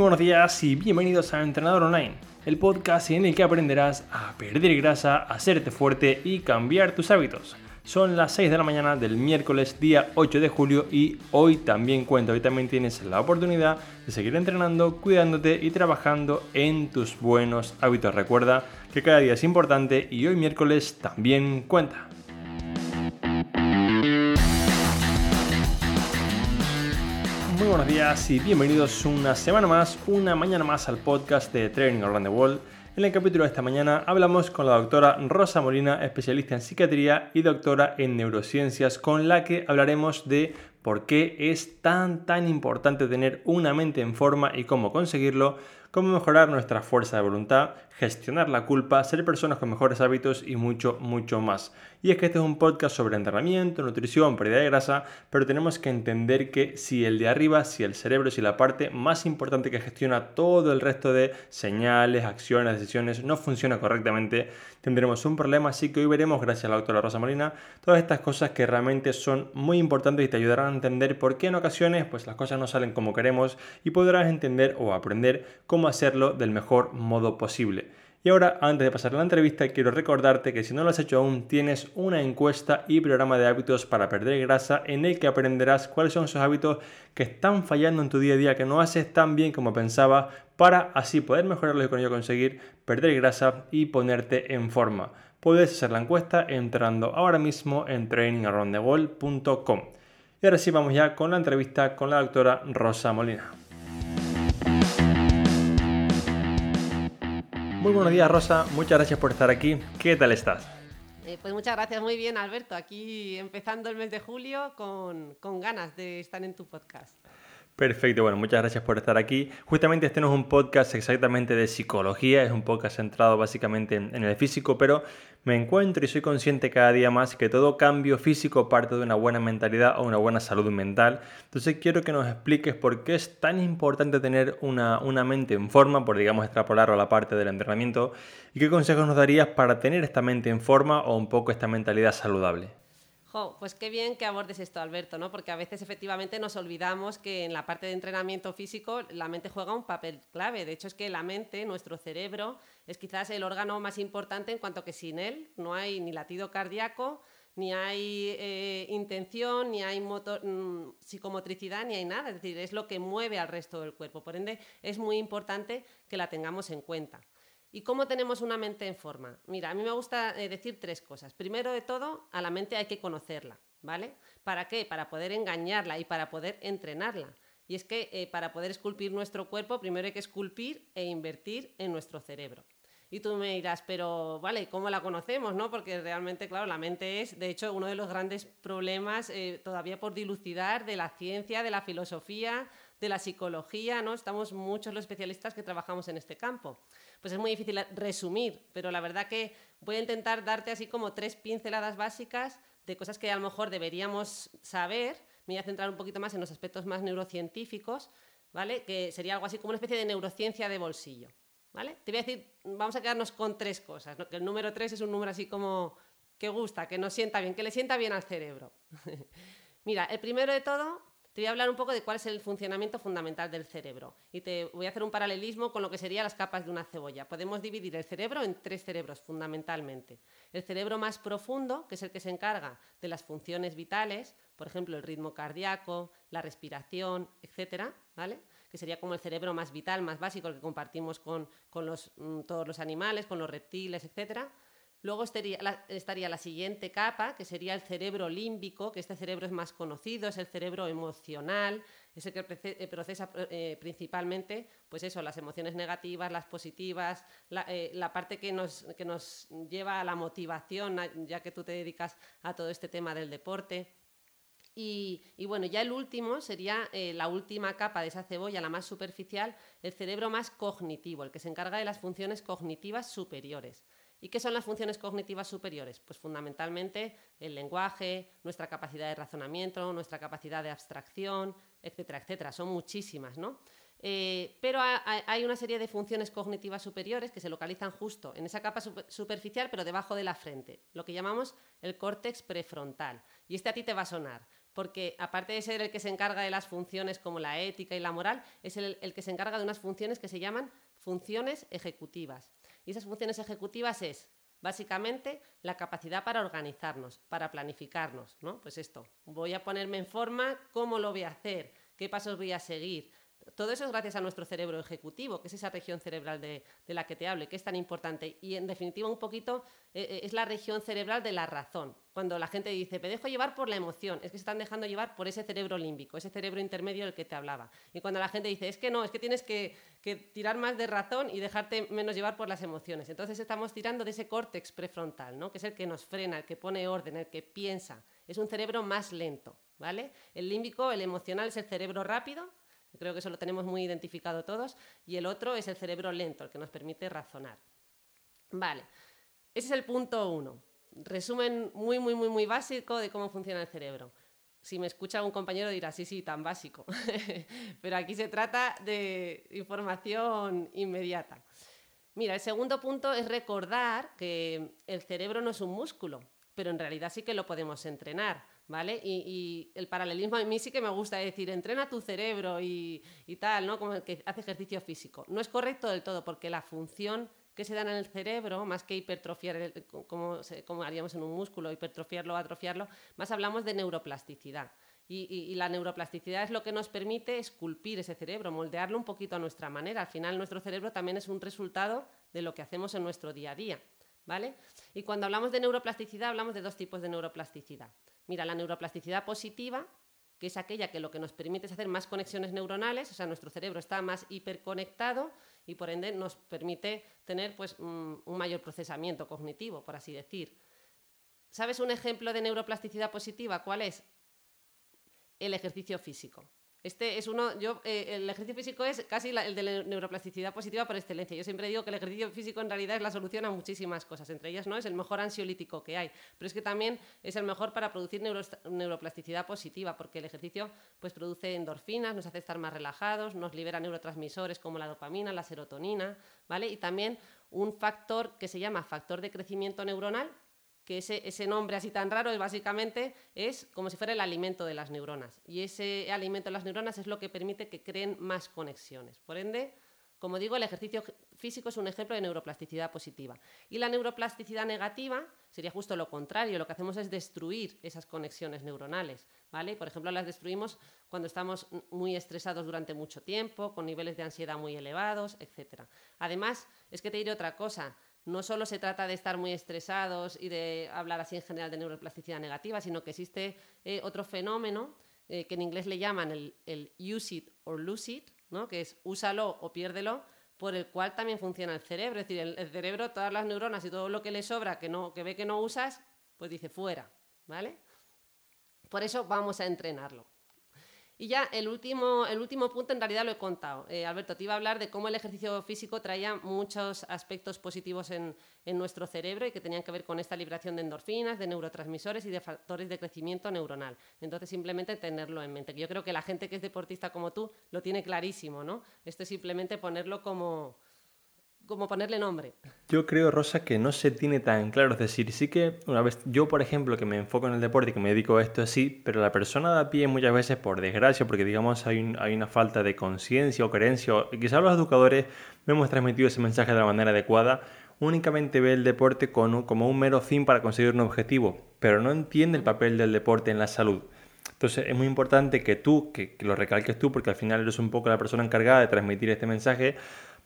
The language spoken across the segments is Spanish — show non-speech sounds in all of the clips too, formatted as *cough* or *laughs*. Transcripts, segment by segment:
buenos días y bienvenidos a Entrenador Online, el podcast en el que aprenderás a perder grasa, a hacerte fuerte y cambiar tus hábitos. Son las 6 de la mañana del miércoles día 8 de julio y hoy también cuento, hoy también tienes la oportunidad de seguir entrenando, cuidándote y trabajando en tus buenos hábitos. Recuerda que cada día es importante y hoy miércoles también cuenta. Muy buenos días y bienvenidos una semana más, una mañana más al podcast de Training Around the World. En el capítulo de esta mañana hablamos con la doctora Rosa Molina, especialista en psiquiatría y doctora en neurociencias, con la que hablaremos de por qué es tan tan importante tener una mente en forma y cómo conseguirlo, cómo mejorar nuestra fuerza de voluntad, gestionar la culpa, ser personas con mejores hábitos y mucho, mucho más. Y es que este es un podcast sobre entrenamiento, nutrición, pérdida de grasa, pero tenemos que entender que si el de arriba, si el cerebro, si la parte más importante que gestiona todo el resto de señales, acciones, decisiones no funciona correctamente, tendremos un problema. Así que hoy veremos, gracias a la doctora Rosa Molina, todas estas cosas que realmente son muy importantes y te ayudarán a entender por qué en ocasiones pues, las cosas no salen como queremos y podrás entender o aprender cómo hacerlo del mejor modo posible. Y ahora, antes de pasar a la entrevista, quiero recordarte que si no lo has hecho aún, tienes una encuesta y programa de hábitos para perder grasa en el que aprenderás cuáles son esos hábitos que están fallando en tu día a día, que no haces tan bien como pensabas, para así poder mejorarlos y con ello conseguir perder grasa y ponerte en forma. Puedes hacer la encuesta entrando ahora mismo en trainingaroundthewall.com. Y ahora sí, vamos ya con la entrevista con la doctora Rosa Molina. Muy buenos días, Rosa. Muchas gracias por estar aquí. ¿Qué tal estás? Eh, pues muchas gracias, muy bien, Alberto. Aquí empezando el mes de julio con, con ganas de estar en tu podcast. Perfecto, bueno, muchas gracias por estar aquí. Justamente este no es un podcast exactamente de psicología, es un podcast centrado básicamente en, el físico, pero me encuentro y soy consciente cada día más que todo cambio físico parte de una buena mentalidad o una buena salud mental. Entonces quiero que nos expliques por qué es tan importante tener una, una mente en forma, por digamos extrapolarlo a la parte del entrenamiento, y qué consejos nos darías para tener esta mente en forma o un poco esta mentalidad saludable pues qué bien que abordes esto, Alberto, ¿no? Porque a veces efectivamente nos olvidamos que en la parte de entrenamiento físico la mente juega un papel clave. De hecho, es que la mente, nuestro cerebro, es quizás el órgano más importante en cuanto que sin él no hay ni latido cardíaco, ni hay eh, intención, ni hay mm, psicomotricidad, ni hay nada. Es decir, es lo que mueve al resto del cuerpo. Por ende, es muy importante que la tengamos en cuenta. ¿Y cómo tenemos una mente en forma? Mira, a mí me gusta eh, decir tres cosas. Primero de todo, a la mente hay que conocerla, ¿vale? ¿Para qué? Para poder engañarla y para poder entrenarla. Y es que eh, para poder esculpir nuestro cuerpo, primero hay que esculpir e invertir en nuestro cerebro. Y tú me dirás, pero vale, ¿cómo la conocemos? ¿no? Porque realmente, claro, la mente es, de hecho, uno de los grandes problemas eh, todavía por dilucidar de la ciencia, de la filosofía, de la psicología, ¿no? Estamos muchos los especialistas que trabajamos en este campo. Pues es muy difícil resumir, pero la verdad que voy a intentar darte así como tres pinceladas básicas de cosas que a lo mejor deberíamos saber. Me voy a centrar un poquito más en los aspectos más neurocientíficos, ¿vale? Que sería algo así como una especie de neurociencia de bolsillo, ¿vale? Te voy a decir, vamos a quedarnos con tres cosas, que el número tres es un número así como que gusta, que nos sienta bien, que le sienta bien al cerebro. *laughs* Mira, el primero de todo te voy a hablar un poco de cuál es el funcionamiento fundamental del cerebro y te voy a hacer un paralelismo con lo que serían las capas de una cebolla. Podemos dividir el cerebro en tres cerebros fundamentalmente. El cerebro más profundo, que es el que se encarga de las funciones vitales, por ejemplo, el ritmo cardíaco, la respiración, etcétera, ¿vale? que sería como el cerebro más vital, más básico, el que compartimos con, mm, todos los animales, con los reptiles, etcétera. Luego estaría la, siguiente capa, que sería el cerebro límbico, que este cerebro es más conocido, es el cerebro emocional, es el que eh, procesa eh, principalmente pues eso, las emociones negativas, las positivas, la, eh, parte que nos, que nos lleva a la motivación, ya que tú te dedicas a todo este tema del deporte. Y, y, bueno, ya el último sería la última capa de esa cebolla, la más superficial, el cerebro más cognitivo, el que se encarga de las funciones cognitivas superiores. ¿Y qué son las funciones cognitivas superiores? Pues fundamentalmente el lenguaje, nuestra capacidad de razonamiento, nuestra capacidad de abstracción, etcétera, etcétera. Son muchísimas, ¿no? Eh, pero hay una serie de funciones cognitivas superiores que se localizan justo en esa capa superficial, pero debajo de la frente, lo que llamamos el córtex prefrontal. Y este a ti te va a sonar. porque aparte de ser el que se encarga de las funciones como la ética y la moral, es el, el, que se encarga de unas funciones que se llaman funciones ejecutivas. Y esas funciones ejecutivas es, básicamente, la capacidad para organizarnos, para planificarnos, ¿no? Pues esto, voy a ponerme en forma, ¿cómo lo voy a hacer? ¿Qué pasos voy a seguir? Todo eso es gracias a nuestro cerebro ejecutivo, que es esa región cerebral de, la que te hable, que es tan importante. Y en definitiva, un poquito eh, eh, es la región cerebral de la razón. Cuando la gente dice, me dejo llevar por la emoción, es que se están dejando llevar por ese cerebro límbico, ese cerebro intermedio del que te hablaba. Y cuando la gente dice, es que no, es que tienes que, que tirar más de razón y dejarte menos llevar por las emociones. Entonces estamos tirando de ese córtex prefrontal, ¿no? que es el que nos frena, el que pone orden, el que piensa. Es un cerebro más lento. ¿Vale? El límbico, el emocional, es el cerebro rápido, Creo que eso lo tenemos muy identificado todos. Y el otro es el cerebro lento, el que nos permite razonar. Vale, ese es el punto uno. Resumen muy, muy, muy, muy básico de cómo funciona el cerebro. Si me escucha un compañero dirá, sí, sí, tan básico. *laughs* Pero aquí se trata de información inmediata. Mira, el segundo punto es recordar que el cerebro no es un músculo, pero en realidad sí que lo podemos entrenar. ¿vale? Y, el paralelismo a mí sí que me gusta decir, entrena tu cerebro y, tal, ¿no? Como el que hace ejercicio físico. No es correcto del todo, porque la función que se da en el cerebro, más que hipertrofiar, como, haríamos en un músculo, hipertrofiarlo atrofiarlo, más hablamos de neuroplasticidad. Y, la neuroplasticidad es lo que nos permite esculpir ese cerebro, moldearlo un poquito a nuestra manera. Al final, nuestro cerebro también es un resultado de lo que hacemos en nuestro día a día. ¿Vale? Y cuando hablamos de neuroplasticidad, hablamos de dos tipos de neuroplasticidad. Mira, la neuroplasticidad positiva, que es aquella que lo que nos permite es hacer más conexiones neuronales, o sea, nuestro cerebro está más hiperconectado y por ende nos permite tener pues, mm, un mayor procesamiento cognitivo, por así decir. ¿Sabes un ejemplo de neuroplasticidad positiva? ¿Cuál es? El ejercicio físico. Este es uno, yo, eh, el ejercicio físico es casi el de la neuroplasticidad positiva por excelencia. Yo siempre digo que el ejercicio físico en realidad es la solución a muchísimas cosas, entre ellas no es el mejor ansiolítico que hay, pero es que también es el mejor para producir neuroplasticidad positiva, porque el ejercicio pues produce endorfinas, nos hace estar más relajados, nos libera neurotransmisores como la dopamina, la serotonina, ¿vale? Y también un factor que se llama factor de crecimiento neuronal, que ese, nombre así tan raro es básicamente es como si fuera el alimento de las neuronas. Y ese alimento de las neuronas es lo que permite que creen más conexiones. Por ende, como digo, el ejercicio físico es un ejemplo de neuroplasticidad positiva. Y la neuroplasticidad negativa sería justo lo contrario. Lo que hacemos es destruir esas conexiones neuronales. ¿vale? Por ejemplo, las destruimos cuando estamos muy estresados durante mucho tiempo, con niveles de ansiedad muy elevados, etc. Además, es que te diré otra cosa no solo se trata de estar muy estresados y de hablar así en general de neuroplasticidad negativa, sino que existe eh, otro fenómeno eh, que en inglés le llaman el, use it or lose it, ¿no? que es úsalo o piérdelo, por el cual también funciona el cerebro. Es decir, el, el, cerebro, todas las neuronas y todo lo que le sobra que, no, que ve que no usas, pues dice fuera. ¿vale? Por eso vamos a entrenarlo. Y ya el último, el último punto en realidad lo he contado. Eh, Alberto, te iba a hablar de cómo el ejercicio físico traía muchos aspectos positivos en, en, nuestro cerebro y que tenían que ver con esta liberación de endorfinas, de neurotransmisores y de factores de crecimiento neuronal. Entonces, simplemente tenerlo en mente. Yo creo que la gente que es deportista como tú lo tiene clarísimo, ¿no? Esto es simplemente ponerlo como, como ponerle nombre. Yo creo, Rosa, que no se tiene tan claro. Es decir, sí que una vez, yo por ejemplo, que me enfoco en el deporte y que me dedico a esto así, pero la persona de a pie muchas veces, por desgracia, porque digamos hay, hay una falta de conciencia o creencia, o quizás los educadores no hemos transmitido ese mensaje de la manera adecuada, únicamente ve el deporte como un mero fin para conseguir un objetivo, pero no entiende el papel del deporte en la salud. Entonces es muy importante que tú, que, que, lo recalques tú, porque al final eres un poco la persona encargada de transmitir este mensaje,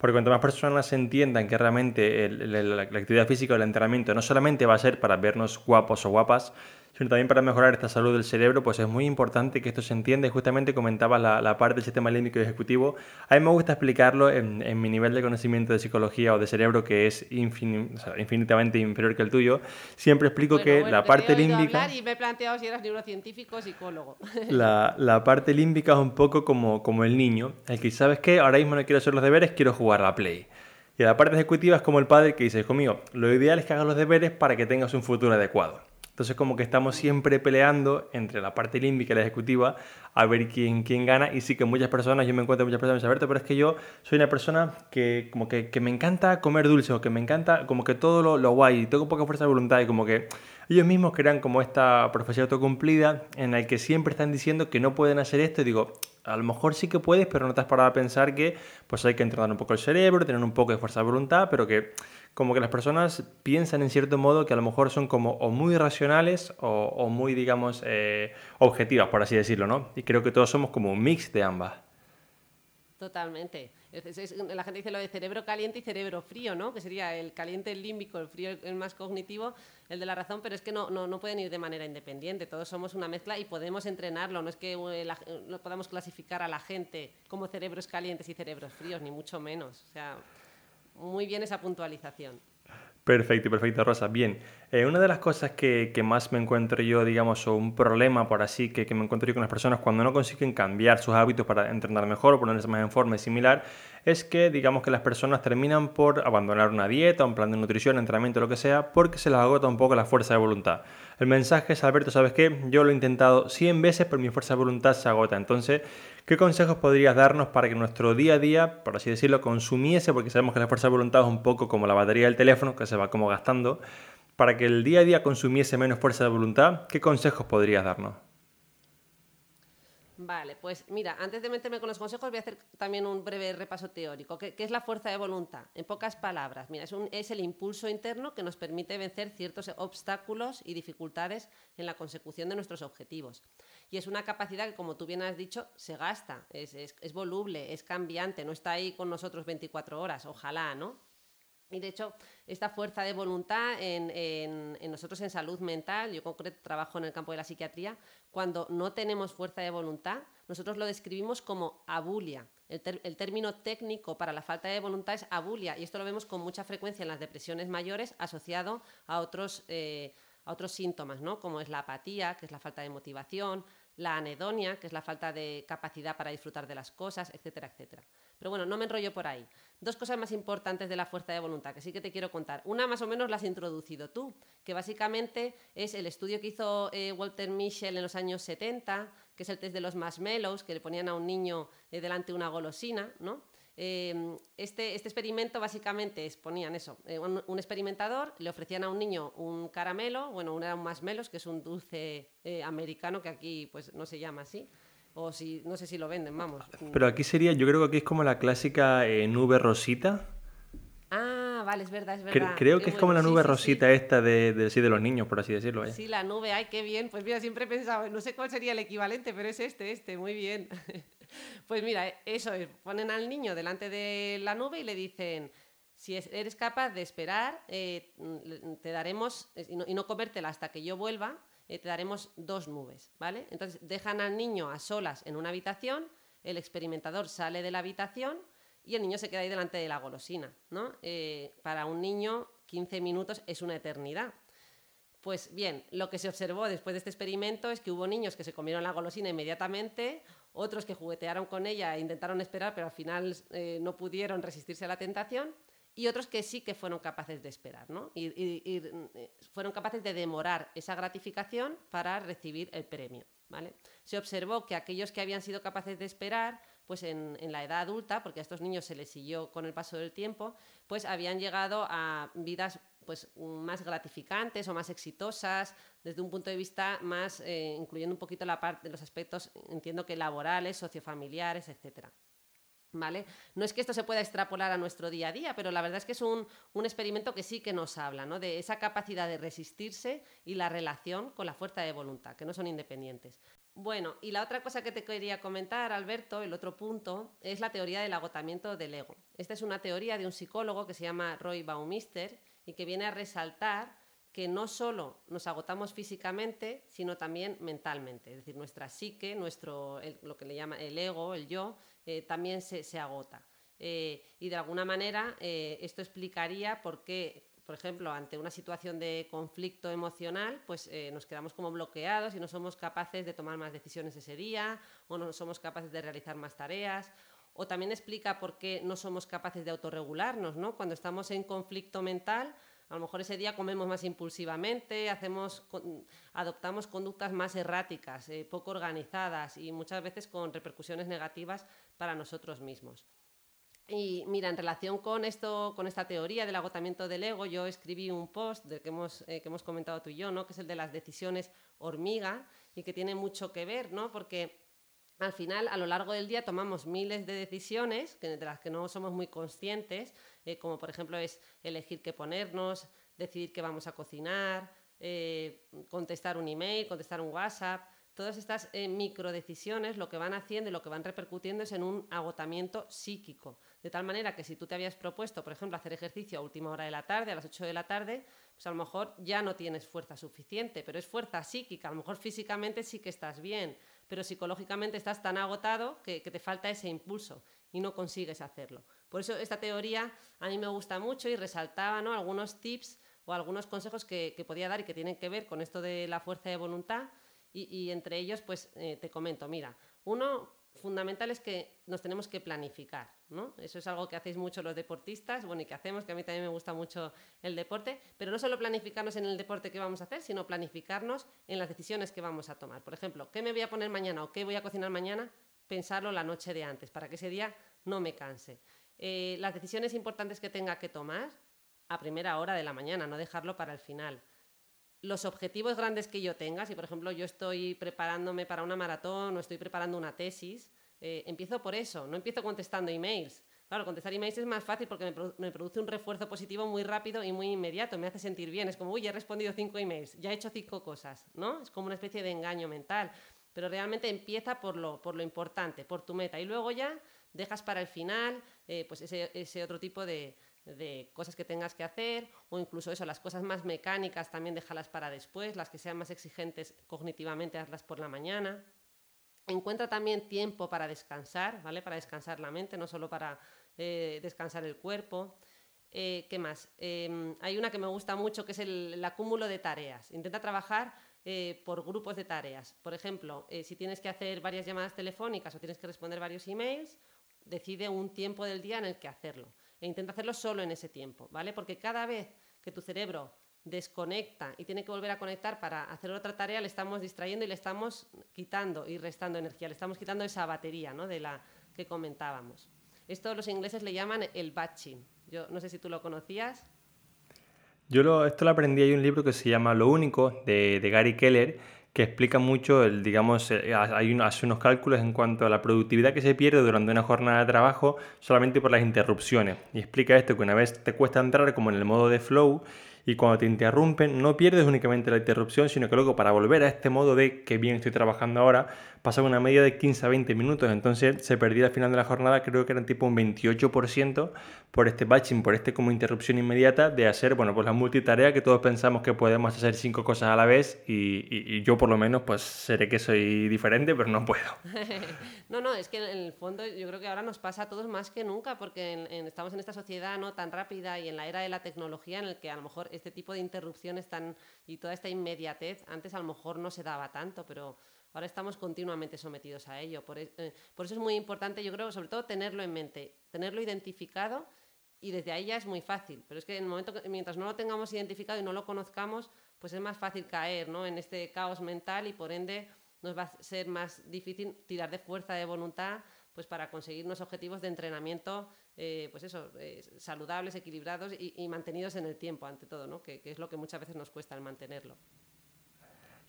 porque cuanto más personas entiendan que realmente la, actividad física o el entrenamiento no solamente va a ser para vernos guapos o guapas, sino también para mejorar esta salud del cerebro, pues es muy importante que esto se entienda. Y justamente comentabas la, parte del sistema límbico ejecutivo. A mí me gusta explicarlo en, mi nivel de conocimiento de psicología o de cerebro, que es infinitamente inferior que el tuyo. Siempre explico que la parte límbica... Y me he planteado si eras neurocientífico o psicólogo. *laughs* La, la, parte límbica es un poco como, como el niño, el que, ¿sabes qué? Ahora mismo no quiero hacer los deberes, quiero jugar a la Play. Y la parte ejecutiva es como el padre que dice, hijo mío, lo ideal es que hagas los deberes para que tengas un futuro adecuado. Entonces como que estamos siempre peleando entre la parte límbica y la ejecutiva a ver quién, quién gana. Y sí que muchas personas, yo me encuentro muchas personas, Alberto, pero es que yo soy una persona que como que, que me encanta comer dulce o que me encanta como que todo lo, lo guay, tengo poca fuerza de voluntad y como que ellos mismos crean como esta profecía autocumplida en la que siempre están diciendo que no pueden hacer esto y digo, a lo mejor sí que puedes, pero no te has parado a pensar que pues hay que entrenar un poco el cerebro, tener un poco de fuerza de voluntad, pero que como que las personas piensan en cierto modo que a lo mejor son como o muy racionales o, muy, digamos, eh, objetivas, por así decirlo, ¿no? Y creo que todos somos como un mix de ambas. Totalmente. la gente dice lo de cerebro caliente y cerebro frío, ¿no? Que sería el caliente el límbico, el frío el más cognitivo, el de la razón, pero es que no, no, no pueden ir de manera independiente. Todos somos una mezcla y podemos entrenarlo. No es que eh, no podamos clasificar a la gente como cerebros calientes y cerebros fríos, ni mucho menos. O sea, muy bien esa puntualización. Perfecto, perfecto, Rosa. Bien, eh, una de las cosas que, más me encuentro yo, digamos, o un problema por así que, que, me encuentro yo con las personas cuando no consiguen cambiar sus hábitos para entrenar mejor o ponerse más en forma y similar, es que, digamos, que las personas terminan por abandonar una dieta, un plan de nutrición, entrenamiento, lo que sea, porque se les agota un poco la fuerza de voluntad. El mensaje es, Alberto, ¿sabes qué? Yo lo he intentado 100 veces, pero mi fuerza de voluntad se agota. Entonces, ¿Qué consejos podrías darnos para que nuestro día a día, por así decirlo, consumiese, porque sabemos que la fuerza de voluntad es un poco como la batería del teléfono, que se va como gastando, para que el día a día consumiese menos fuerza de voluntad? ¿Qué consejos podrías darnos? Vale, pues mira, antes de meterme con los consejos voy a hacer también un breve repaso teórico. ¿Qué, es la fuerza de voluntad? En pocas palabras, mira, es, es, el impulso interno que nos permite vencer ciertos obstáculos y dificultades en la consecución de nuestros objetivos. Y es una capacidad que, como tú bien has dicho, se gasta, es, es voluble, es cambiante, no está ahí con nosotros 24 horas, ojalá, ¿no? Y de hecho, esta fuerza de voluntad en, nosotros en salud mental, yo concreto trabajo en el campo de la psiquiatría, cuando no tenemos fuerza de voluntad, nosotros lo describimos como abulia. El, término técnico para la falta de voluntad es abulia, y esto lo vemos con mucha frecuencia en las depresiones mayores asociado a otros, eh, a otros síntomas, ¿no? como es la apatía, que es la falta de motivación, la anedonia, que es la falta de capacidad para disfrutar de las cosas, etcétera, etcétera. Pero bueno, no me enrollo por ahí. Dos cosas más importantes de la fuerza de voluntad que sí que te quiero contar. Una más o menos la has introducido tú, que básicamente es el estudio que hizo eh, Walter Mischel en los años 70, que es el test de los marshmallows, que le ponían a un niño eh, delante una golosina, ¿no? Em, este, este, experimento básicamente es, ponían eso, eh, un, experimentador, le ofrecían a un niño un caramelo, bueno, era un marshmallows, que es un dulce americano que aquí pues no se llama así, o si, no sé si lo venden, vamos. Pero aquí sería, yo creo que aquí es como la clásica eh, nube rosita. Ah, vale, es verdad, es verdad. creo que es como la nube rosita esta de, de, de, los niños, por así decirlo. Sí, la nube, ay, qué bien. Pues mira, siempre he pensado, no sé cuál sería el equivalente, pero es este, este, muy bien. *laughs* pues mira, eso es, ponen al niño delante de la nube y le dicen, si eres capaz de esperar, eh, te daremos, y no, y no comértela hasta que yo vuelva, eh, te daremos dos nubes, ¿vale? Entonces dejan al niño a solas en una habitación, el experimentador sale de la habitación y el niño se queda ahí delante de la golosina, ¿no? Eh, para un niño 15 minutos es una eternidad. Pues bien, lo que se observó después de este experimento es que hubo niños que se comieron la golosina inmediatamente, otros que juguetearon con ella e intentaron esperar, pero al final eh, no pudieron resistirse a la tentación, y otros que sí que fueron capaces de esperar, ¿no? Y, eh, fueron capaces de demorar esa gratificación para recibir el premio, ¿vale? Se observó que aquellos que habían sido capaces de esperar, pues en, la edad adulta, porque a estos niños se les siguió con el paso del tiempo, pues habían llegado a vidas pues más gratificantes o más exitosas desde un punto de vista más eh, incluyendo un poquito la parte de los aspectos entiendo que laborales sociofamiliares etcétera No es que esto se pueda extrapolar a nuestro día a día, pero la verdad es que es un, experimento que sí que nos habla ¿no? de esa capacidad de resistirse y la relación con la fuerza de voluntad, que no son independientes. Bueno, y la otra cosa que te quería comentar, Alberto, el otro punto, es la teoría del agotamiento del ego. Esta es una teoría de un psicólogo que se llama Roy Baumister y que viene a resaltar que no solo nos agotamos físicamente, sino también mentalmente. Es decir, nuestra psique, nuestro, lo que le llama el ego, el yo, eh, también se, agota. Eh, y de alguna manera eh, esto explicaría por qué, por ejemplo, ante una situación de conflicto emocional, pues nos quedamos como bloqueados y no somos capaces de tomar más decisiones ese día o no somos capaces de realizar más tareas. O también explica por qué no somos capaces de autorregularnos, ¿no? Cuando estamos en conflicto mental, A lo mejor ese día comemos más impulsivamente, hacemos, adoptamos conductas más erráticas, eh, poco organizadas y muchas veces con repercusiones negativas para nosotros mismos. Y mira, en relación con esto, con esta teoría del agotamiento del ego, yo escribí un post que hemos, eh, que hemos comentado tú y yo, ¿no? que es el de las decisiones hormiga y que tiene mucho que ver, ¿no? porque al final, a lo largo del día, tomamos miles de decisiones de las que no somos muy conscientes, eh, como por ejemplo es elegir qué ponernos, decidir qué vamos a cocinar, eh, contestar un email, contestar un WhatsApp todas estas eh, microdecisiones lo que van haciendo y lo que van repercutiendo es en un agotamiento psíquico. De tal manera que si tú te habías propuesto, por ejemplo, hacer ejercicio a última hora de la tarde, a las 8 de la tarde, pues a lo mejor ya no tienes fuerza suficiente, pero es fuerza psíquica. A lo mejor físicamente sí que estás bien, pero psicológicamente estás tan agotado que, te falta ese impulso y no consigues hacerlo. Por eso esta teoría a mí me gusta mucho y resaltaba ¿no? algunos tips o algunos consejos que, que podía dar y que tienen que ver con esto de la fuerza de voluntad y, entre ellos, pues eh, te comento, mira, uno fundamental es que nos tenemos que planificar, ¿no? Eso es algo que hacéis mucho los deportistas, bueno, y que hacemos, que a mí también me gusta mucho el deporte, pero no solo planificarnos en el deporte que vamos a hacer, sino planificarnos en las decisiones que vamos a tomar. Por ejemplo, ¿qué me voy a poner mañana o qué voy a cocinar mañana? Pensarlo la noche de antes, para que ese día no me canse. Eh, las decisiones importantes que tenga que tomar a primera hora de la mañana, no dejarlo para el final los objetivos grandes que yo tenga, si por ejemplo yo estoy preparándome para una maratón o estoy preparando una tesis, eh, empiezo por eso, no empiezo contestando emails. Claro, contestar emails es más fácil porque me, produce un refuerzo positivo muy rápido y muy inmediato, me hace sentir bien. Es como, uy, he respondido cinco emails, ya he hecho cinco cosas, ¿no? Es como una especie de engaño mental. Pero realmente empieza por lo, por lo importante, por tu meta. Y luego ya dejas para el final eh, pues ese, ese otro tipo de, de cosas que tengas que hacer o incluso eso, las cosas más mecánicas también déjalas para después, las que sean más exigentes cognitivamente hazlas por la mañana. Encuentra también tiempo para descansar, ¿vale? Para descansar la mente, no solo para eh, descansar el cuerpo. Eh, ¿Qué más? Em, hay una que me gusta mucho que es el, acúmulo de tareas. Intenta trabajar eh, por grupos de tareas. Por ejemplo, si tienes que hacer varias llamadas telefónicas o tienes que responder varios emails, decide un tiempo del día en el que hacerlo e intenta hacerlo solo en ese tiempo, ¿vale? Porque cada vez que tu cerebro desconecta y tiene que volver a conectar para hacer otra tarea, le estamos distrayendo y le estamos quitando y restando energía, le estamos quitando esa batería, ¿no? De la que comentábamos. Esto los ingleses le llaman el batching. Yo no sé si tú lo conocías. Yo esto lo aprendí, hay un libro que se llama Lo Único, de, de Gary Keller, que explica mucho, el, digamos, eh, hay hace unos cálculos en cuanto a la productividad que se pierde durante una jornada de trabajo solamente por las interrupciones. Y explica esto que una vez te cuesta entrar como en el modo de flow y cuando te interrumpen no pierdes únicamente la interrupción, sino que luego para volver a este modo de que bien estoy trabajando ahora, pasa una media de 15 a 20 minutos. Entonces se perdía al final de la jornada, creo que era tipo un 28% por este batching, por este como interrupción inmediata de hacer, bueno, pues la multitarea que todos pensamos que podemos hacer cinco cosas a la vez y, yo por lo menos pues seré que soy diferente, pero no puedo. *laughs* no, no, es que en el fondo yo creo que ahora nos pasa a todos más que nunca porque estamos en esta sociedad no tan rápida y en la era de la tecnología en el que a lo mejor este tipo de interrupciones tan, y toda esta inmediatez, antes a lo mejor no se daba tanto, pero ahora estamos continuamente sometidos a ello. Por, e, eh, por eso es muy importante, yo creo, sobre todo tenerlo en mente, tenerlo identificado y desde ahí ya es muy fácil. Pero es que en el momento que, mientras no lo tengamos identificado y no lo conozcamos, pues es más fácil caer ¿no? en este caos mental y por ende nos va a ser más difícil tirar de fuerza de voluntad pues para conseguir unos objetivos de entrenamiento eh, pues eso, eh, saludables, equilibrados y, mantenidos en el tiempo, ante todo, ¿no? que es lo que muchas veces nos cuesta el mantenerlo.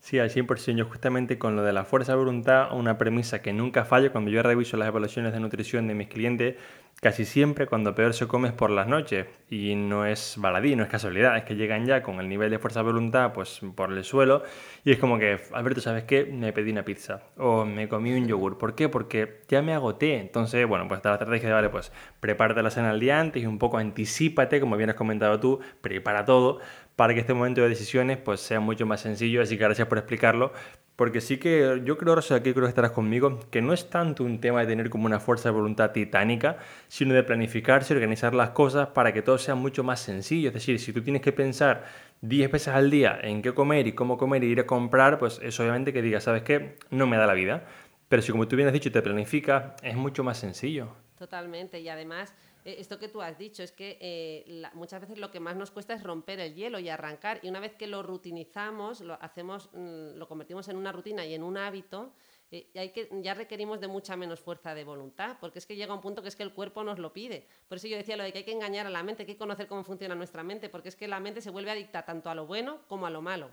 Sí, al 100%. Yo justamente con lo de la fuerza de voluntad, una premisa que nunca falla cuando yo reviso las evaluaciones de nutrición de mis clientes, casi siempre cuando peor se come es por las noches. Y no es baladí, no es casualidad, es que llegan ya con el nivel de fuerza de voluntad pues por el suelo y es como que, Alberto, ¿sabes qué? Me pedí una pizza o me comí un yogur. ¿Por qué? Porque ya me agoté. Entonces, bueno, pues está la estrategia de, vale, pues prepárate la cena al día antes y un poco anticípate, como bien has comentado tú, prepara todo para que este momento de decisiones pues sea mucho más sencillo, así que gracias por explicarlo, porque sí que yo creo, Rosa, que creo que estarás conmigo, que no es tanto un tema de tener como una fuerza de voluntad titánica, sino de planificarse y organizar las cosas para que todo sea mucho más sencillo. Es decir, si tú tienes que pensar 10 veces al día en qué comer y cómo comer y ir a comprar, pues es obviamente que digas, ¿sabes qué? No me da la vida. Pero si como tú bien has dicho te planificas, es mucho más sencillo. Totalmente, y además esto que tú has dicho, es que eh, muchas veces lo que más nos cuesta es romper el hielo y arrancar. Y una vez que lo rutinizamos, lo hacemos, mm, lo convertimos en una rutina y en un hábito, eh, hay que, ya requerimos de mucha menos fuerza de voluntad, porque es que llega un punto que es que el cuerpo nos lo pide. Por eso yo decía lo de que hay que engañar a la mente, hay que conocer cómo funciona nuestra mente, porque es que la mente se vuelve adicta tanto a lo bueno como a lo malo.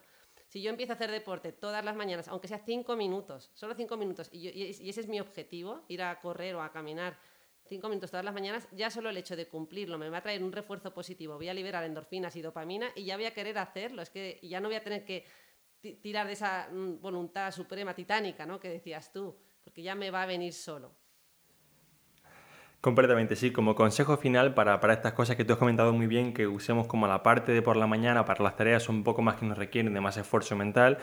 Si yo empiezo a hacer deporte todas las mañanas, aunque sea cinco minutos, solo cinco minutos, y, ese es mi objetivo, ir a correr o a caminar cinco minutos todas las mañanas, ya solo el hecho de cumplirlo me va a traer un refuerzo positivo, voy a liberar endorfinas y dopamina y ya voy a querer hacerlo, es que ya no voy a tener que tirar de esa mm, voluntad suprema titánica, ¿no? Que decías tú, porque ya me va a venir solo. Completamente, sí. Como consejo final para, para, estas cosas que tú has comentado muy bien, que usemos como la parte de por la mañana para las tareas un poco más que nos requieren de más esfuerzo mental,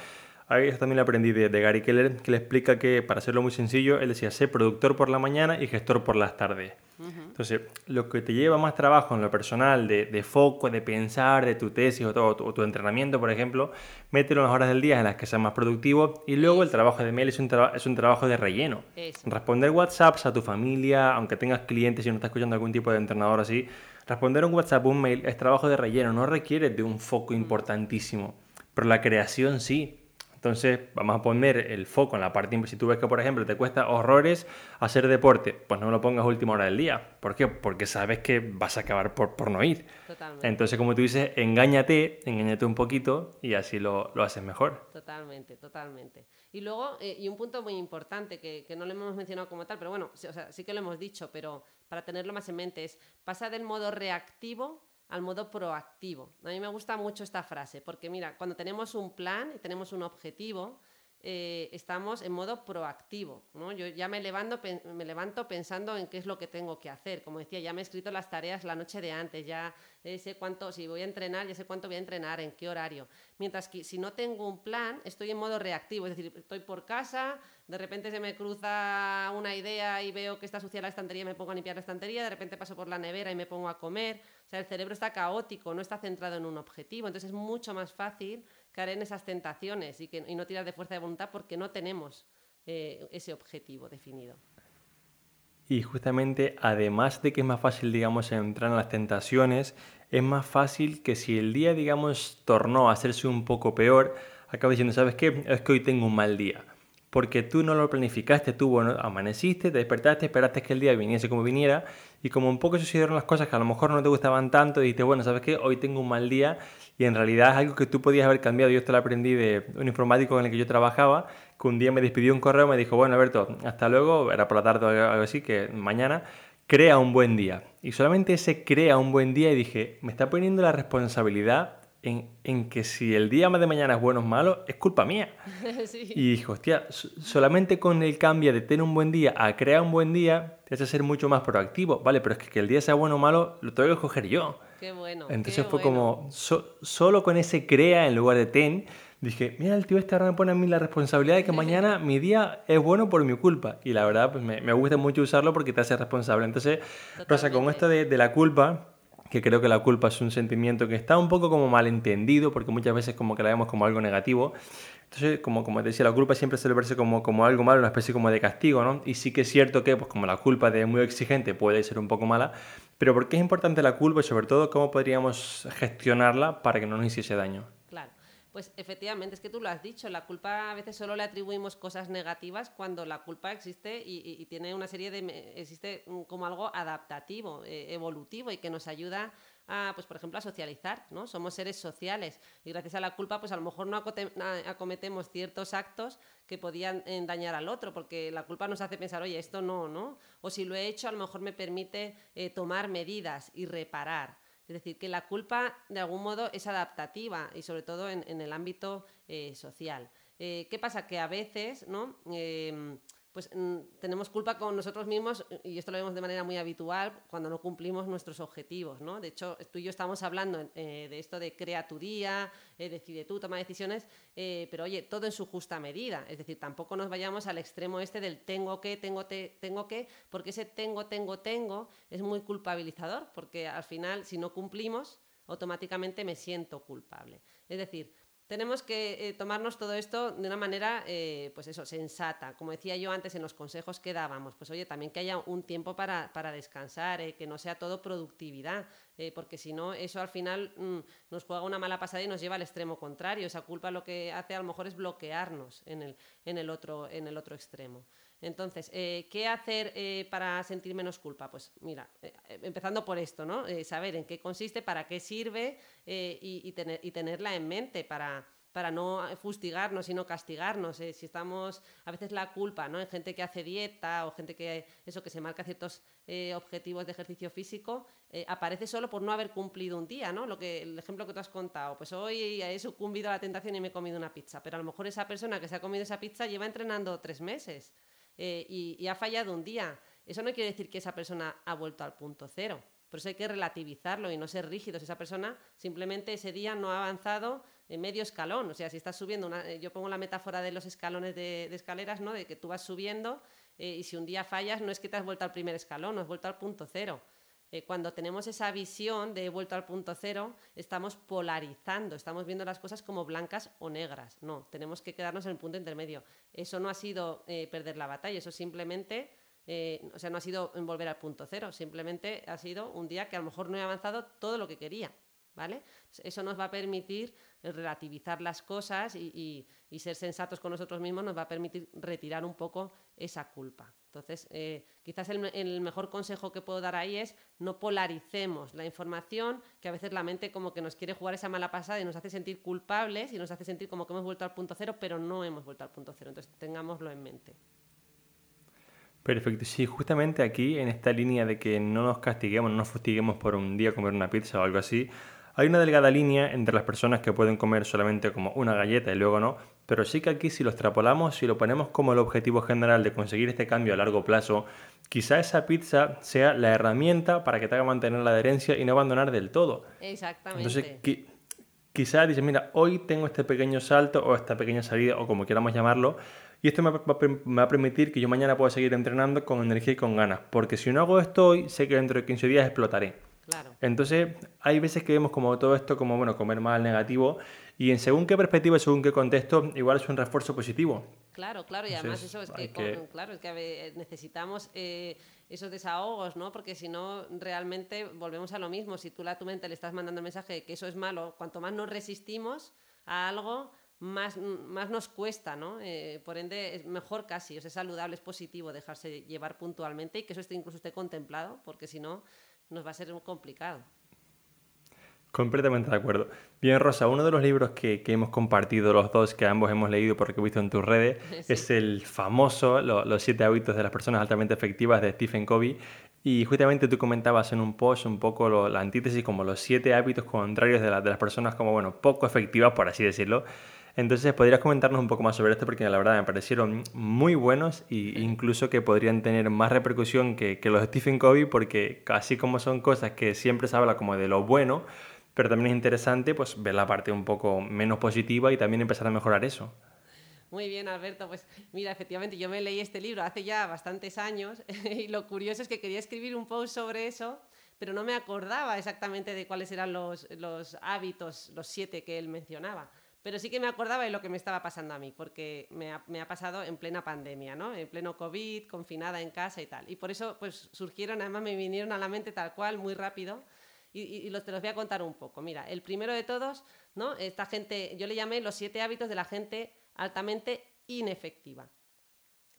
Ahí también lo aprendí de, Gary Keller, que le explica que, para hacerlo muy sencillo, él decía, sé productor por la mañana y gestor por las tardes. Entonces, lo que te lleva más trabajo en lo personal, de, foco, de pensar, de tu tesis o, todo, tu entrenamiento, por ejemplo, mételo en las horas del día en las que seas más productivo y luego el trabajo de mail es un, es un trabajo de relleno. Responder WhatsApps a tu familia, aunque tengas clientes y no estás escuchando algún tipo de entrenador así, responder un WhatsApp, un mail es trabajo de relleno, no requiere de un foco importantísimo. Pero la creación sí. Entonces, vamos a poner el foco en la parte. Si tú ves que, por ejemplo, te cuesta horrores hacer deporte, pues no lo pongas a última hora del día. ¿Por qué? Porque sabes que vas a acabar por, por no ir. Totalmente. Entonces, como tú dices, engáñate, engáñate un poquito y así lo, lo haces mejor. Totalmente, totalmente. Y luego, eh, y un punto muy importante que, que, no lo hemos mencionado como tal, pero bueno, o sea, sí que lo hemos dicho, pero para tenerlo más en mente es, pasa del modo reactivo al modo proactivo. A mí me gusta mucho esta frase, porque mira, cuando tenemos un plan y tenemos un objetivo, eh, estamos en modo proactivo. ¿no? Yo ya me levanto, me levanto pensando en qué es lo que tengo que hacer. Como decía, ya me he escrito las tareas la noche de antes, ya sé cuánto, si voy a entrenar, ya sé cuánto voy a entrenar, en qué horario. Mientras que si no tengo un plan, estoy en modo reactivo, es decir, estoy por casa, de repente se me cruza una idea y veo que está sucia la estantería y me pongo a limpiar la estantería, de repente paso por la nevera y me pongo a comer. O sea, el cerebro está caótico, no está centrado en un objetivo. Entonces es mucho más fácil caer en esas tentaciones y, que, no tirar de fuerza de voluntad porque no tenemos eh, ese objetivo definido. Y justamente, además de que es más fácil, digamos, entrar en las tentaciones, es más fácil que si el día, digamos, tornó a hacerse un poco peor, acabas diciendo, ¿sabes qué? Es que hoy tengo un mal día. Porque tú no lo planificaste, tú bueno, amaneciste, te despertaste, esperaste que el día viniese como viniera, y como un poco sucedieron las cosas que a lo mejor no te gustaban tanto, y dijiste, bueno, ¿sabes qué? Hoy tengo un mal día, y en realidad es algo que tú podías haber cambiado. Yo esto lo aprendí de un informático en el que yo trabajaba, que un día me despidió un correo, me dijo, bueno, Alberto, hasta luego, era por la tarde o algo así, que mañana, crea un buen día. Y solamente ese crea un buen día y dije, me está poniendo la responsabilidad en, en, que si el día de mañana es bueno o malo, es culpa mía. *laughs* Y dije, hostia, solamente con el cambio de tener un buen día a crear un buen día, te hace ser mucho más proactivo. Vale, pero es que, que el día sea bueno o malo, lo tengo que escoger yo. Qué bueno. Entonces fue como, solo con ese crea en lugar de ten, dije, mira, el tío este ahora me pone a mí la responsabilidad de que *laughs* mañana mi día es bueno por mi culpa. Y la verdad, pues me, me gusta mucho usarlo porque te hace responsable. Entonces, Rosa, con esto de, de la culpa, que creo que la culpa es un sentimiento que está un poco como malentendido, porque muchas veces como que la vemos como algo negativo. Entonces, como, como te decía, la culpa siempre se le verse como, como algo malo, una especie como de castigo, ¿no? Y sí que es cierto que, pues como la culpa de muy exigente puede ser un poco mala, pero ¿por qué es importante la culpa y sobre todo cómo podríamos gestionarla para que no nos hiciese daño? Pues efectivamente, es que tú lo has dicho, la culpa a veces solo le atribuimos cosas negativas cuando la culpa existe y, tiene una serie de... existe como algo adaptativo, eh, evolutivo y que nos ayuda a, pues por ejemplo, a socializar, ¿no? Somos seres sociales y gracias a la culpa, pues a lo mejor no acometemos ciertos actos que podían eh, dañar al otro, porque la culpa nos hace pensar, oye, esto no, ¿no? O si lo he hecho, a lo mejor me permite eh, tomar medidas y reparar. Es decir, que la culpa de algún modo es adaptativa y sobre todo en, el ámbito eh, social. ¿Qué pasa? Que a veces, ¿no? Pues mm, tenemos culpa con nosotros mismos, y esto lo vemos de manera muy habitual, cuando no cumplimos nuestros objetivos, ¿no? De hecho, tú y yo estamos hablando eh, de esto de crea tu día, eh, decide tú, toma decisiones, eh, pero oye, todo en su justa medida. Es decir, tampoco nos vayamos al extremo este del tengo que, tengo, te, tengo que, porque ese tengo, tengo, tengo es muy culpabilizador, porque al final, si no cumplimos, automáticamente me siento culpable. Es decir, tenemos que eh, tomarnos todo esto de una manera, eh, pues eso, sensata. Como decía yo antes en los consejos que dábamos, pues oye, también que haya un tiempo para, descansar, eh, que no sea todo productividad, porque si no, eso al final mm, nos juega una mala pasada y nos lleva al extremo contrario. Esa culpa lo que hace a lo mejor es bloquearnos en el, en el, otro, en el otro extremo. Entonces, ¿qué hacer para sentir menos culpa? Pues mira, empezando por esto, ¿no? saber en qué consiste, para qué sirve y, tener, y tenerla en mente para para no fustigarnos y no castigarnos. Eh. Si estamos, a veces la culpa, ¿no? En gente que hace dieta o gente que, eso, que se marca ciertos eh, objetivos de ejercicio físico, eh, aparece solo por no haber cumplido un día, ¿no? Lo que, el ejemplo que tú has contado, pues hoy he sucumbido a la tentación y me he comido una pizza, pero a lo mejor esa persona que se ha comido esa pizza lleva entrenando tres meses y ha fallado un día. Eso no quiere decir que esa persona ha vuelto al punto cero. Por eso hay que relativizarlo y no ser rígidos. Esa persona simplemente ese día no ha avanzado en medio escalón. O sea, si estás subiendo, eh, yo pongo la metáfora de los escalones de, escaleras, ¿no? De que tú vas subiendo eh, y si un día fallas no es que te has vuelto al primer escalón, no has vuelto al punto cero. Eh, cuando tenemos esa visión de vuelto al punto cero, estamos polarizando, estamos viendo las cosas como blancas o negras. No, tenemos que quedarnos en el punto intermedio. Eso no ha sido perder la batalla, eso simplemente eh, o sea, no ha sido volver al punto cero, simplemente ha sido un día que a lo mejor no he avanzado todo lo que quería. ¿Vale? Eso nos va a permitir relativizar las cosas y, ser sensatos con nosotros mismos, nos va a permitir retirar un poco esa culpa. Entonces, eh, quizás el, mejor consejo que puedo dar ahí es no polaricemos la información, que a veces la mente como que nos quiere jugar esa mala pasada y nos hace sentir culpables y nos hace sentir como que hemos vuelto al punto cero, pero no hemos vuelto al punto cero. Entonces, tengámoslo en mente. Perfecto, sí, justamente aquí en esta línea de que no nos castiguemos, no nos fustiguemos por un día comer una pizza o algo así, hay una delgada línea entre las personas que pueden comer solamente como una galleta y luego no, pero sí que aquí si lo extrapolamos, si lo ponemos como el objetivo general de conseguir este cambio a largo plazo, quizá esa pizza sea la herramienta para que te haga mantener la adherencia y no abandonar del todo. Exactamente. Entonces, quizá dices, mira, hoy tengo este pequeño salto o esta pequeña salida o como queramos llamarlo, y esto me va, a permitir que yo mañana pueda seguir entrenando con energía y con ganas. Porque si no hago esto hoy, sé que dentro de 15 días explotaré. Claro. Entonces, hay veces que vemos como todo esto como, bueno, comer mal, negativo, y en según qué perspectiva, según qué contexto, igual es un refuerzo positivo. Claro, claro, y además eso es que, claro, es que necesitamos eh, esos desahogos, ¿no? Porque si no, realmente volvemos a lo mismo. Si tú a tu mente le estás mandando el mensaje de que eso es malo, cuanto más nos resistimos a algo, más, más nos cuesta, ¿no? Eh, por ende, es mejor casi, o sea, es saludable, es positivo dejarse llevar puntualmente y que eso esté, incluso esté contemplado, porque si no, nos va a ser muy complicado. Completamente de acuerdo. Bien, Rosa, uno de los libros que, hemos compartido los dos, que ambos hemos leído porque he visto en tus redes, *laughs* es el famoso Los siete hábitos de las personas altamente efectivas de Stephen Covey. Y justamente tú comentabas en un post un poco la antítesis como los siete hábitos contrarios de, de las personas como, bueno, poco efectivas, por así decirlo. Entonces, ¿podrías comentarnos un poco más sobre esto? Porque la verdad me parecieron muy buenos e incluso que podrían tener más repercusión que, los de Stephen Covey, porque casi como son cosas que siempre se habla como de lo bueno, pero también es interesante pues ver la parte un poco menos positiva y también empezar a mejorar eso. Muy bien, Alberto. Pues mira, efectivamente, yo me leí este libro hace ya bastantes años *laughs* y lo curioso es que quería escribir un post sobre eso, pero no me acordaba exactamente de cuáles eran los, los hábitos, los siete que él mencionaba. Pero sí que me acordaba de lo que me estaba pasando a mí, porque me ha, pasado en plena pandemia, ¿no? En pleno COVID, confinada en casa y tal. Y por eso, pues surgieron, además me vinieron a la mente tal cual, muy rápido. Y, los, te los voy a contar un poco. Mira, el primero de todos, ¿no? Esta gente, yo le llamé los siete hábitos de la gente altamente inefectiva.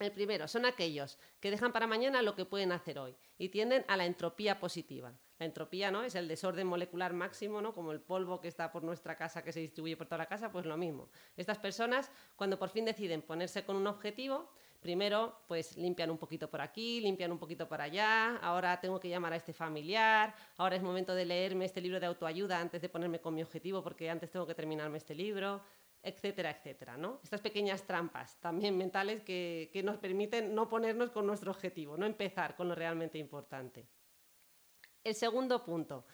El primero son aquellos que dejan para mañana lo que pueden hacer hoy y tienden a la entropía positiva. La entropía ¿no? es el desorden molecular máximo, ¿no? como el polvo que está por nuestra casa, que se distribuye por toda la casa, pues lo mismo. Estas personas, cuando por fin deciden ponerse con un objetivo, primero pues limpian un poquito por aquí, limpian un poquito por allá, ahora tengo que llamar a este familiar, ahora es momento de leerme este libro de autoayuda antes de ponerme con mi objetivo porque antes tengo que terminarme este libro, etcétera, etcétera, ¿no? Estas pequeñas trampas también mentales que, nos permiten no ponernos con nuestro objetivo, no empezar con lo realmente importante. El segundo punto.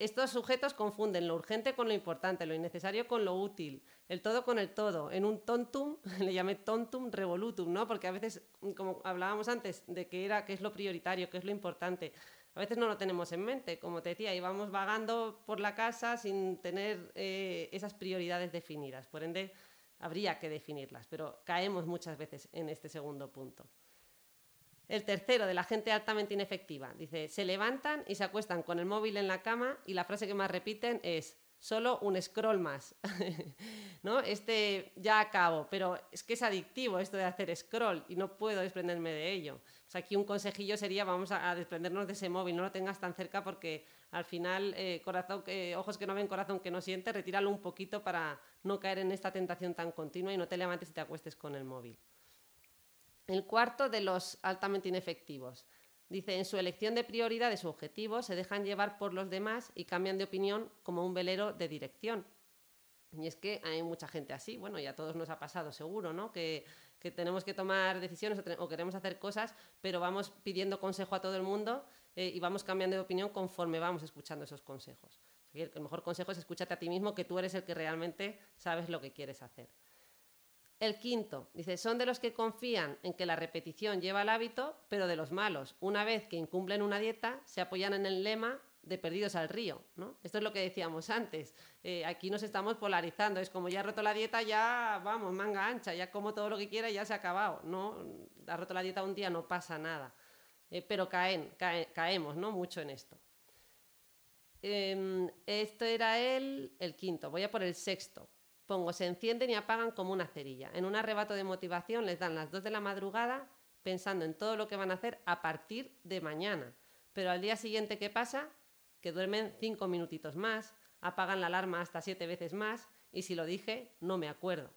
Estos sujetos confunden lo urgente con lo importante, lo innecesario con lo útil, el todo con el todo. En un tontum, *laughs* le llamé tontum revolutum, ¿no? Porque a veces, como hablábamos antes, de qué era, qué es lo prioritario, qué es lo importante, a veces no lo tenemos en mente, como te decía, y vamos vagando por la casa sin tener eh, esas prioridades definidas. Por ende, habría que definirlas, pero caemos muchas veces en este segundo punto. El tercero, de la gente altamente inefectiva, dice, se levantan y se acuestan con el móvil en la cama y la frase que más repiten es, solo un scroll más. *laughs* ¿No? Este ya acabo, pero es que es adictivo esto de hacer scroll y no puedo desprenderme de ello. Sea, aquí un consejillo sería vamos a, desprendernos de ese móvil, no lo tengas tan cerca porque al final eh, corazón, ojos que no ven, corazón que no siente, retíralo un poquito para no caer en esta tentación tan continua y no te levantes y te acuestes con el móvil. El cuarto de los altamente inefectivos. Dice, en su elección de prioridades o objetivos se dejan llevar por los demás y cambian de opinión como un velero de dirección. Y es que hay mucha gente así, bueno, y a todos nos ha pasado seguro, ¿no? Que, tenemos que tomar decisiones o, queremos hacer cosas, pero vamos pidiendo consejo a todo el mundo eh, y vamos cambiando de opinión conforme vamos escuchando esos consejos. El mejor consejo es escúchate a ti mismo, que tú eres el que realmente sabes lo que quieres hacer. El quinto, dice, son de los que confían en que la repetición lleva al hábito, pero de los malos. Una vez que incumplen una dieta, se apoyan en el lema de perdidos al río. ¿no? Esto es lo que decíamos antes. Eh, aquí nos estamos polarizando. Es como ya ha roto la dieta, ya vamos, manga ancha, ya como todo lo que quiera ya se ha acabado. ¿no? Ha roto la dieta un día, no pasa nada. Eh, pero caen, caemos ¿no? mucho en esto. Em, esto era el, el quinto. Voy a por el sexto pongo se encienden y apagan como una cerilla. En un arrebato de motivación les dan las 2 de la madrugada pensando en todo lo que van a hacer a partir de mañana. Pero al día siguiente, ¿qué pasa? Que duermen 5 minutitos más, apagan la alarma hasta 7 veces más y si lo dije, no me acuerdo.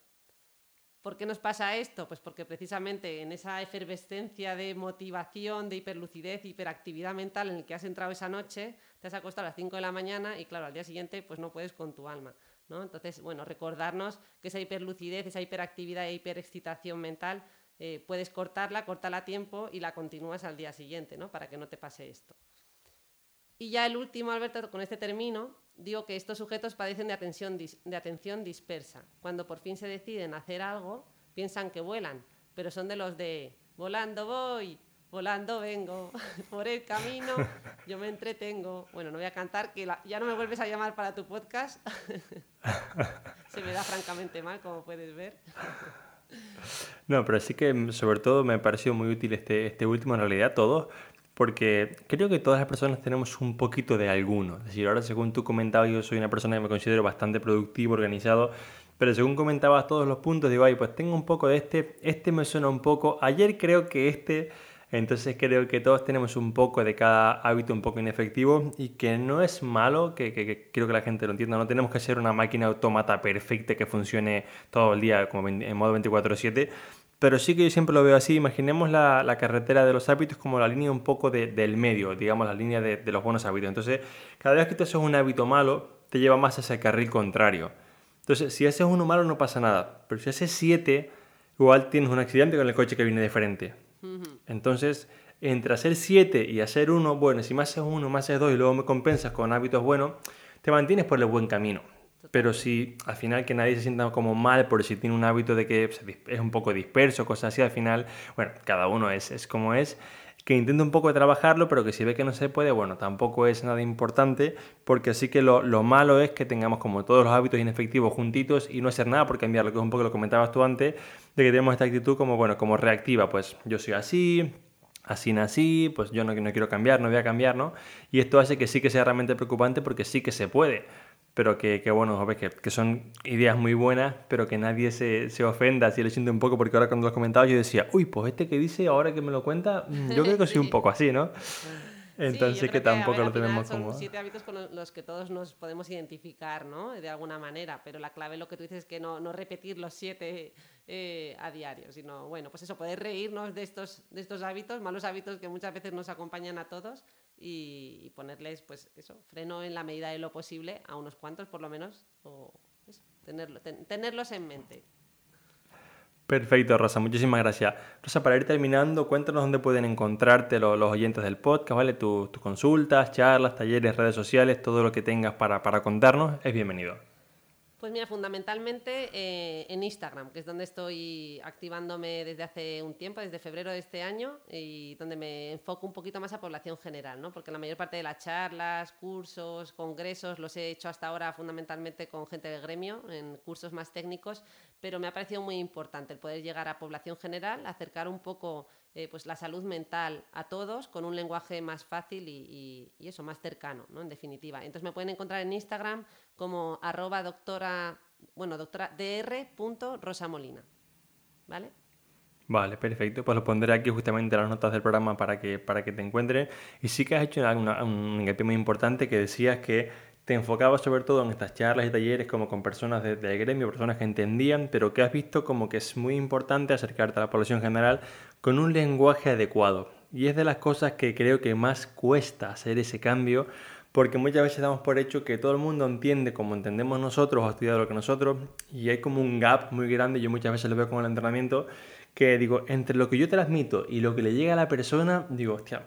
¿Por qué nos pasa esto? Pues porque precisamente en esa efervescencia de motivación, de hiperlucidez, hiperactividad mental en el que has entrado esa noche, te has acostado a las 5 de la mañana y claro, al día siguiente pues no puedes con tu alma. Entonces, bueno, recordarnos que esa hiperlucidez, esa hiperactividad e hiperexcitación mental, eh, puedes cortarla, cortarla a tiempo y la continúas al día siguiente, ¿no? Para que no te pase esto. Y ya el último, Alberto, con este término, digo que estos sujetos padecen de atención, de atención dispersa. Cuando por fin se deciden hacer algo, piensan que vuelan, pero son de los de volando voy, volando vengo *laughs* por el camino, yo me entretengo. Bueno, no voy a cantar, que ya no me vuelves a llamar para tu podcast. *laughs* Se me da francamente mal, como puedes ver. *laughs* no, pero sí que sobre todo me ha parecido muy útil este, este último, en realidad todos, porque creo que todas las personas tenemos un poquito de alguno. Es decir, ahora según tú comentabas, yo soy una persona que me considero bastante productivo, organizado, pero según comentabas todos los puntos, digo, ay, pues tengo un poco de este, este me suena un poco, ayer creo que este entonces creo que todos tenemos un poco de cada hábito un poco inefectivo y que no es malo, que, que, que la gente lo entienda, no tenemos que ser una máquina autómata perfecta que funcione todo el día como en modo 24/7, pero sí que yo siempre lo veo así, imaginemos la, carretera de los hábitos como la línea un poco de, del medio, digamos la línea de, los buenos hábitos. Entonces cada vez que tú haces un hábito malo, te lleva más a ese carril contrario. Entonces si haces uno malo no pasa nada, pero si haces siete, igual tienes un accidente con el coche que viene de frente. Entonces, entre hacer 7 y hacer 1, bueno, si más haces 1, más haces 2 y luego me compensas con hábitos buenos, te mantienes por el buen camino. Pero si al final que nadie se sienta como mal por si tiene un hábito de que es un poco disperso, cosas así, al final, bueno, cada uno es, es como es, que intente un poco trabajarlo, pero que si ve que no se puede, bueno, tampoco es nada importante, porque así que lo, lo malo es que tengamos como todos los hábitos inefectivos juntitos y no hacer nada por cambiarlo, que es un poco lo que comentabas tú antes, de que tenemos esta actitud como, bueno, como reactiva, pues yo soy así, así nací, pues yo no, no quiero cambiar, no voy a cambiar, ¿no? Y esto hace que sí que sea realmente preocupante porque sí que se puede pero que, que bueno, que, que, son ideas muy buenas, pero que nadie se, se ofenda si le siente un poco, porque ahora cuando lo comentaba yo decía, uy, pues este que dice ahora que me lo cuenta, mm, yo creo que *laughs* sí un poco así, ¿no? *laughs* Entonces que tampoco lo tenemos como... Son siete hábitos con los que todos nos podemos identificar, ¿no? De alguna manera, pero la clave lo que tú dices es que no, no repetir los siete eh, a diario, sino, bueno, pues eso, poder reírnos de estos, de estos hábitos, malos hábitos que muchas veces nos acompañan a todos y, ponerles, pues eso, freno en la medida de lo posible a unos cuantos por lo menos, o tenerlo, tenerlos en mente. Perfecto, Rosa, muchísimas gracias. Rosa, para ir terminando, cuéntanos dónde pueden encontrarte los, oyentes del podcast, ¿vale? Tus consultas, charlas, talleres, redes sociales, todo lo que tengas para, para contarnos es bienvenido. Pues mira, fundamentalmente eh, en Instagram, que es donde estoy activándome desde hace un tiempo, desde febrero de este año, y donde me enfoco un poquito más a población general, ¿no? Porque la mayor parte de las charlas, cursos, congresos los he hecho hasta ahora fundamentalmente con gente del gremio, en cursos más técnicos, pero me ha parecido muy importante el poder llegar a población general, acercar un poco eh, pues la salud mental a todos con un lenguaje más fácil y, eso, más cercano, ¿no? En definitiva. Entonces me pueden encontrar en Instagram como arroba doctora, bueno, doctora dr.rosamolina. ¿Vale? Vale, perfecto. Pues lo pondré aquí justamente en las notas del programa para que, para que te encuentres. Y sí que has hecho un hincapié muy importante que decías que te enfocabas sobre todo en estas charlas y talleres como con personas del de gremio, personas que entendían, pero que has visto como que es muy importante acercarte a la población general con un lenguaje adecuado. Y es de las cosas que creo que más cuesta hacer ese cambio, porque muchas veces damos por hecho que todo el mundo entiende como entendemos nosotros o ha estudiado lo que nosotros, y hay como un gap muy grande, yo muchas veces lo veo con el entrenamiento, que digo, entre lo que yo transmito y lo que le llega a la persona, digo, hostia,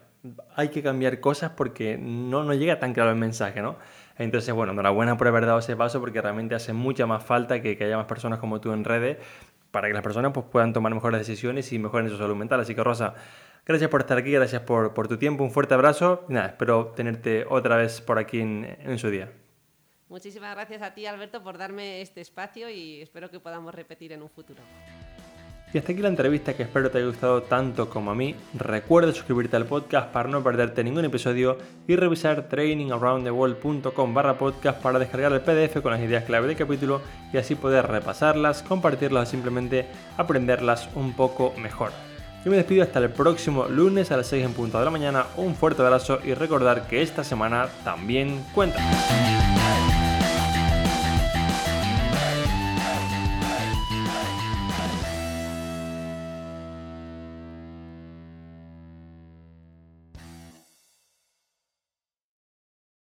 hay que cambiar cosas porque no nos llega tan claro el mensaje, ¿no? Entonces, bueno, enhorabuena por haber dado ese paso porque realmente hace mucha más falta que, haya más personas como tú en redes para que las personas pues, puedan tomar mejores decisiones y mejoren su salud mental. Así que, Rosa, gracias por estar aquí, gracias por, tu tiempo, un fuerte abrazo y nada, espero tenerte otra vez por aquí en, en su día. Muchísimas gracias a ti, Alberto, por darme este espacio y espero que podamos repetir en un futuro. Y hasta aquí la entrevista que espero te haya gustado tanto como a mí. Recuerda suscribirte al podcast para no perderte ningún episodio y revisar trainingaroundtheworld.com barra podcast para descargar el PDF con las ideas clave del capítulo y así poder repasarlas, compartirlas o simplemente aprenderlas un poco mejor. Yo me despido hasta el próximo lunes a las 6 en punto de la mañana. Un fuerte abrazo y recordar que esta semana también cuenta.